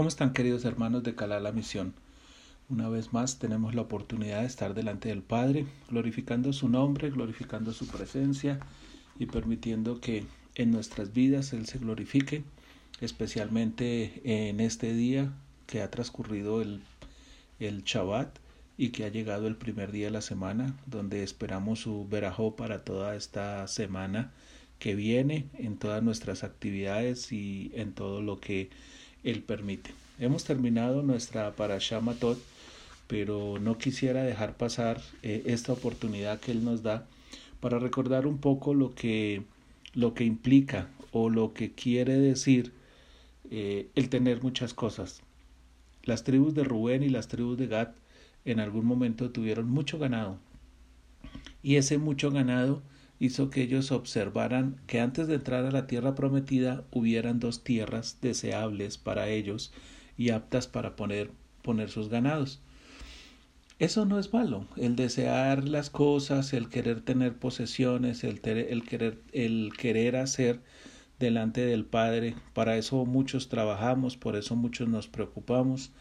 ¿Cómo están queridos hermanos de Calá la Misión? Una vez más tenemos la oportunidad de estar delante del Padre, glorificando su nombre, glorificando su presencia y permitiendo que en nuestras vidas Él se glorifique, especialmente en este día que ha transcurrido el, el Shabbat y que ha llegado el primer día de la semana, donde esperamos su verajó para toda esta semana que viene, en todas nuestras actividades y en todo lo que Él permite. Hemos terminado nuestra Parashá Matot, pero no quisiera dejar pasar eh, esta oportunidad que Él nos da para recordar un poco lo que, lo que implica o lo que quiere decir eh, el tener muchas cosas. Las tribus de Rubén y las tribus de Gad en algún momento tuvieron mucho ganado. Y ese mucho ganado hizo que ellos observaran que antes de entrar a la tierra prometida hubieran dos tierras deseables para ellos y aptas para poner, poner sus ganados. Eso no es malo, el desear las cosas, el querer tener posesiones, el, el, querer, el querer hacer delante del Padre, para eso muchos trabajamos, por eso muchos nos preocupamos,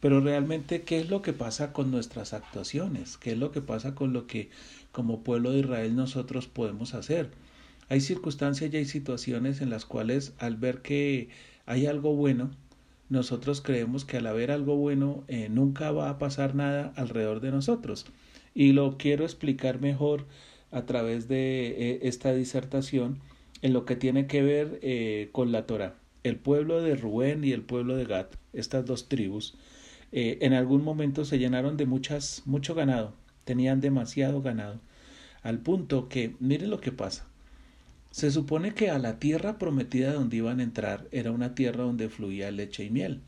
pero realmente, ¿qué es lo que pasa con nuestras actuaciones? ¿Qué es lo que pasa con lo que como pueblo de Israel nosotros podemos hacer? Hay circunstancias y hay situaciones en las cuales al ver que hay algo bueno, nosotros creemos que al haber algo bueno eh, nunca va a pasar nada alrededor de nosotros. Y lo quiero explicar mejor a través de eh, esta disertación en lo que tiene que ver eh, con la Torah. El pueblo de Rubén y el pueblo de Gad, estas dos tribus, eh, en algún momento se llenaron de muchas, mucho ganado, tenían demasiado ganado, al punto que, miren lo que pasa, se supone que a la tierra prometida donde iban a entrar era una tierra donde fluía leche y miel.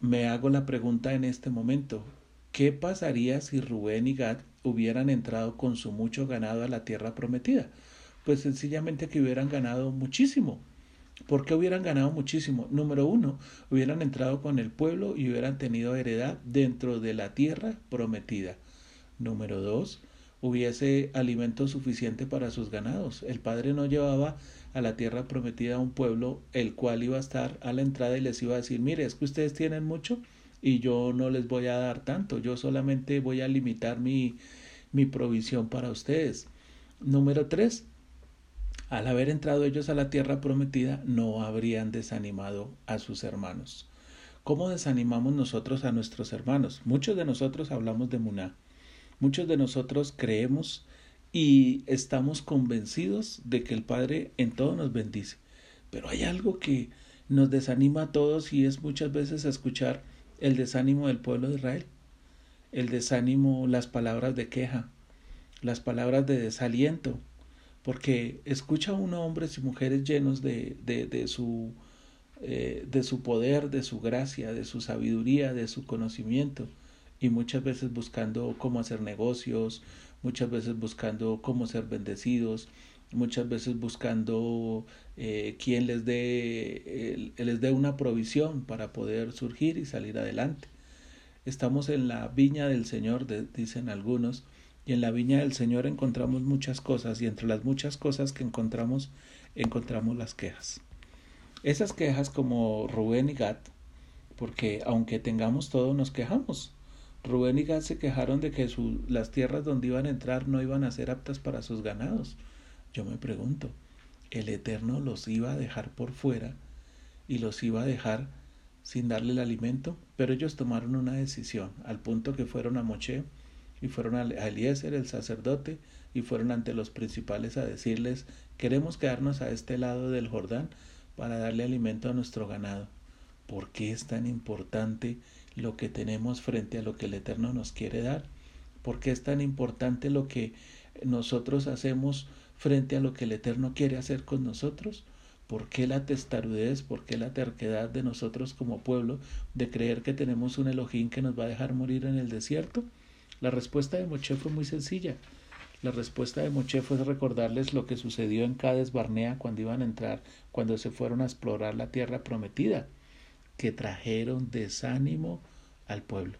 Me hago la pregunta en este momento, ¿qué pasaría si Rubén y Gad hubieran entrado con su mucho ganado a la tierra prometida? Pues sencillamente que hubieran ganado muchísimo, ¿Por qué hubieran ganado muchísimo? Número uno, hubieran entrado con el pueblo y hubieran tenido heredad dentro de la tierra prometida. Número dos, hubiese alimento suficiente para sus ganados. El padre no llevaba a la tierra prometida a un pueblo el cual iba a estar a la entrada y les iba a decir, mire, es que ustedes tienen mucho y yo no les voy a dar tanto, yo solamente voy a limitar mi, mi provisión para ustedes. Número tres, al haber entrado ellos a la tierra prometida, no habrían desanimado a sus hermanos. ¿Cómo desanimamos nosotros a nuestros hermanos? Muchos de nosotros hablamos de Muná. Muchos de nosotros creemos y estamos convencidos de que el Padre en todo nos bendice. Pero hay algo que nos desanima a todos y es muchas veces escuchar el desánimo del pueblo de Israel, el desánimo, las palabras de queja, las palabras de desaliento, porque escucha a uno hombres y mujeres llenos de, de, de su, eh, de su poder, de su gracia, de su sabiduría, de su conocimiento, y muchas veces buscando cómo hacer negocios, muchas veces buscando cómo ser bendecidos, muchas veces buscando eh, quien les dé, les dé una provisión para poder surgir y salir adelante. Estamos en la viña del Señor, dicen algunos, y en la viña del Señor encontramos muchas cosas y entre las muchas cosas que encontramos encontramos las quejas. Esas quejas como Rubén y Gad, porque aunque tengamos todo nos quejamos. Rubén y Gad se quejaron de que las tierras donde iban a entrar no iban a ser aptas para sus ganados. Yo me pregunto, ¿el Eterno los iba a dejar por fuera y los iba a dejar sin darle el alimento? Pero ellos tomaron una decisión, al punto que fueron a Moche y fueron a Eliezer, el sacerdote, y fueron ante los principales a decirles, queremos quedarnos a este lado del Jordán para darle alimento a nuestro ganado. ¿Por qué es tan importante lo que tenemos frente a lo que el Eterno nos quiere dar? ¿Por qué es tan importante lo que nosotros hacemos frente a lo que el Eterno quiere hacer con nosotros? ¿Por qué la testarudez, por qué la terquedad de nosotros como pueblo de creer que tenemos un Elohim que nos va a dejar morir en el desierto? La respuesta de Moche fue muy sencilla. La respuesta de Moche fue recordarles lo que sucedió en Cades Barnea cuando iban a entrar, cuando se fueron a explorar la tierra prometida, que trajeron desánimo al pueblo.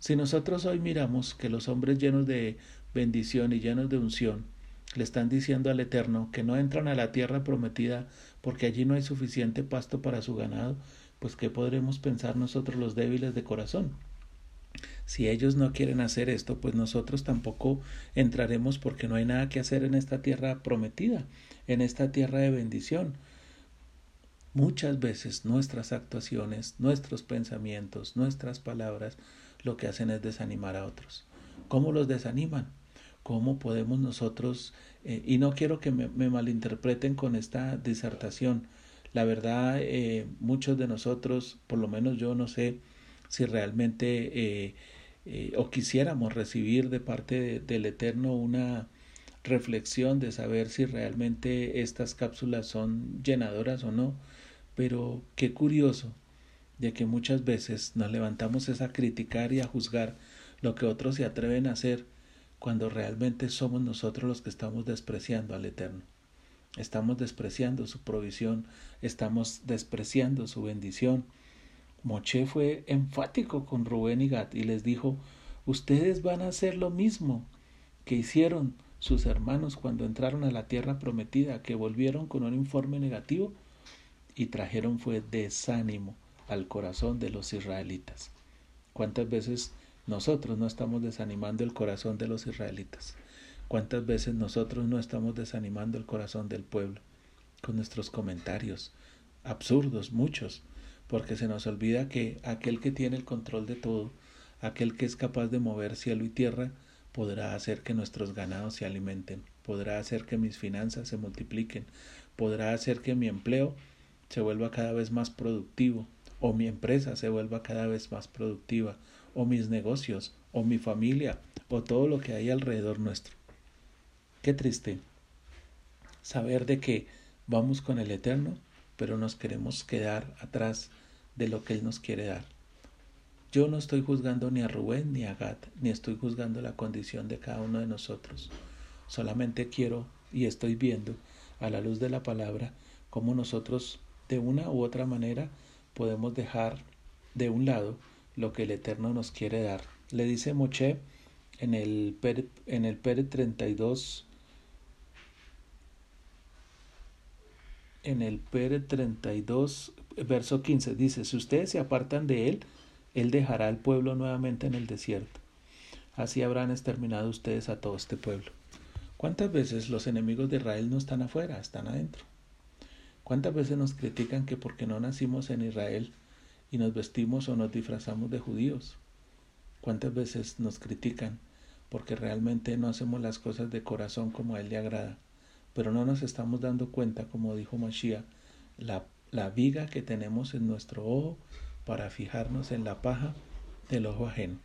Si nosotros hoy miramos que los hombres llenos de bendición y llenos de unción le están diciendo al Eterno que no entran a la tierra prometida porque allí no hay suficiente pasto para su ganado, pues ¿qué podremos pensar nosotros los débiles de corazón? Si ellos no quieren hacer esto, pues nosotros tampoco entraremos porque no hay nada que hacer en esta tierra prometida, en esta tierra de bendición. Muchas veces nuestras actuaciones, nuestros pensamientos, nuestras palabras, lo que hacen es desanimar a otros. ¿Cómo los desaniman? ¿Cómo podemos nosotros, eh, y no quiero que me, malinterpreten con esta disertación, la verdad, eh, muchos de nosotros, por lo menos yo no sé si realmente eh, eh, o quisiéramos recibir de parte del Eterno una reflexión de saber si realmente estas cápsulas son llenadoras o no, pero qué curioso de que muchas veces nos levantamos a criticar y a juzgar lo que otros se atreven a hacer cuando realmente somos nosotros los que estamos despreciando al Eterno. Estamos despreciando su provisión, estamos despreciando su bendición, Moche fue enfático con Rubén y Gad y les dijo, ustedes van a hacer lo mismo que hicieron sus hermanos cuando entraron a la tierra prometida, que volvieron con un informe negativo y trajeron fue desánimo al corazón de los israelitas. ¿Cuántas veces nosotros no estamos desanimando el corazón de los israelitas? ¿Cuántas veces nosotros no estamos desanimando el corazón del pueblo con nuestros comentarios absurdos, muchos? Porque se nos olvida que aquel que tiene el control de todo, aquel que es capaz de mover cielo y tierra, podrá hacer que nuestros ganados se alimenten, podrá hacer que mis finanzas se multipliquen, podrá hacer que mi empleo se vuelva cada vez más productivo, o mi empresa se vuelva cada vez más productiva, o mis negocios, o mi familia, o todo lo que hay alrededor nuestro. Qué triste saber de que vamos con el Eterno pero nos queremos quedar atrás de lo que Él nos quiere dar. Yo no estoy juzgando ni a Rubén ni a Gad, ni estoy juzgando la condición de cada uno de nosotros. Solamente quiero y estoy viendo a la luz de la palabra cómo nosotros de una u otra manera podemos dejar de un lado lo que el Eterno nos quiere dar. Le dice Moche en el, Pere 32, en el Pere 32, verso 15, dice, si ustedes se apartan de él, él dejará al pueblo nuevamente en el desierto. Así habrán exterminado ustedes a todo este pueblo. ¿Cuántas veces los enemigos de Israel no están afuera, están adentro? ¿Cuántas veces nos critican que porque no nacimos en Israel y nos vestimos o nos disfrazamos de judíos? ¿Cuántas veces nos critican porque realmente no hacemos las cosas de corazón como a él le agrada? Pero no nos estamos dando cuenta, como dijo Mashiach, la, la viga que tenemos en nuestro ojo para fijarnos en la paja del ojo ajeno.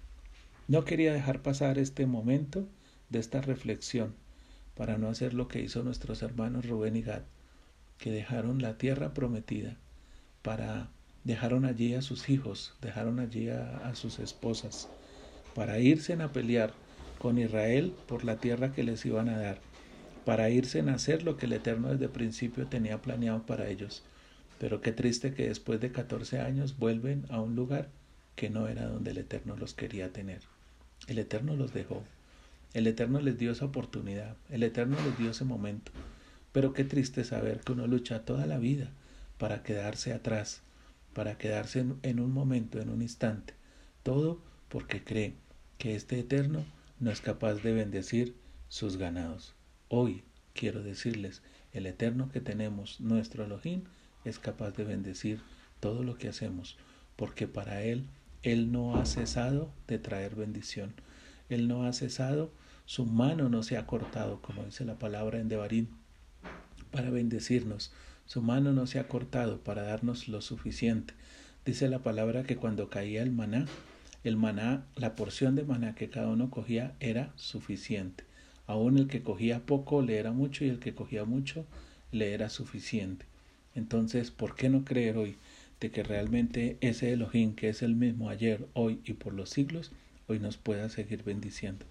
No quería dejar pasar este momento de esta reflexión para no hacer lo que hizo nuestros hermanos Rubén y Gad, que dejaron la tierra prometida para dejaron allí a sus hijos, dejaron allí a, a sus esposas, para irse a pelear con Israel por la tierra que les iban a dar para irse a hacer lo que el Eterno desde el principio tenía planeado para ellos. Pero qué triste que después de 14 años vuelven a un lugar que no era donde el Eterno los quería tener. El Eterno los dejó. El Eterno les dio esa oportunidad. El Eterno les dio ese momento. Pero qué triste saber que uno lucha toda la vida para quedarse atrás, para quedarse en, en un momento, en un instante. Todo porque cree que este Eterno no es capaz de bendecir sus ganados. Hoy quiero decirles, el eterno que tenemos, nuestro Elohim, es capaz de bendecir todo lo que hacemos, porque para Él, Él no ha cesado de traer bendición. Él no ha cesado, su mano no se ha cortado, como dice la palabra en Devarim, para bendecirnos. Su mano no se ha cortado para darnos lo suficiente. Dice la palabra que cuando caía el maná, el maná, la porción de maná que cada uno cogía era suficiente. Aún el que cogía poco le era mucho y el que cogía mucho le era suficiente. Entonces, ¿por qué no creer hoy de que realmente ese Elohim, que es el mismo ayer, hoy y por los siglos, hoy nos pueda seguir bendiciendo?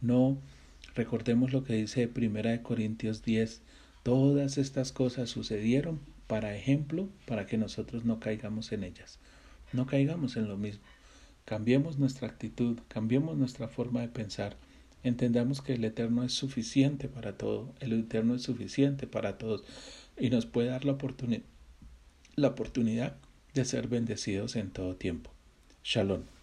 No recordemos lo que dice Primera de Corintios 10, todas estas cosas sucedieron para ejemplo, para que nosotros no caigamos en ellas. No caigamos en lo mismo. Cambiemos nuestra actitud, cambiemos nuestra forma de pensar entendamos que el Eterno es suficiente para todo, el Eterno es suficiente para todos y nos puede dar la oportunidad, la oportunidad de ser bendecidos en todo tiempo. Shalom.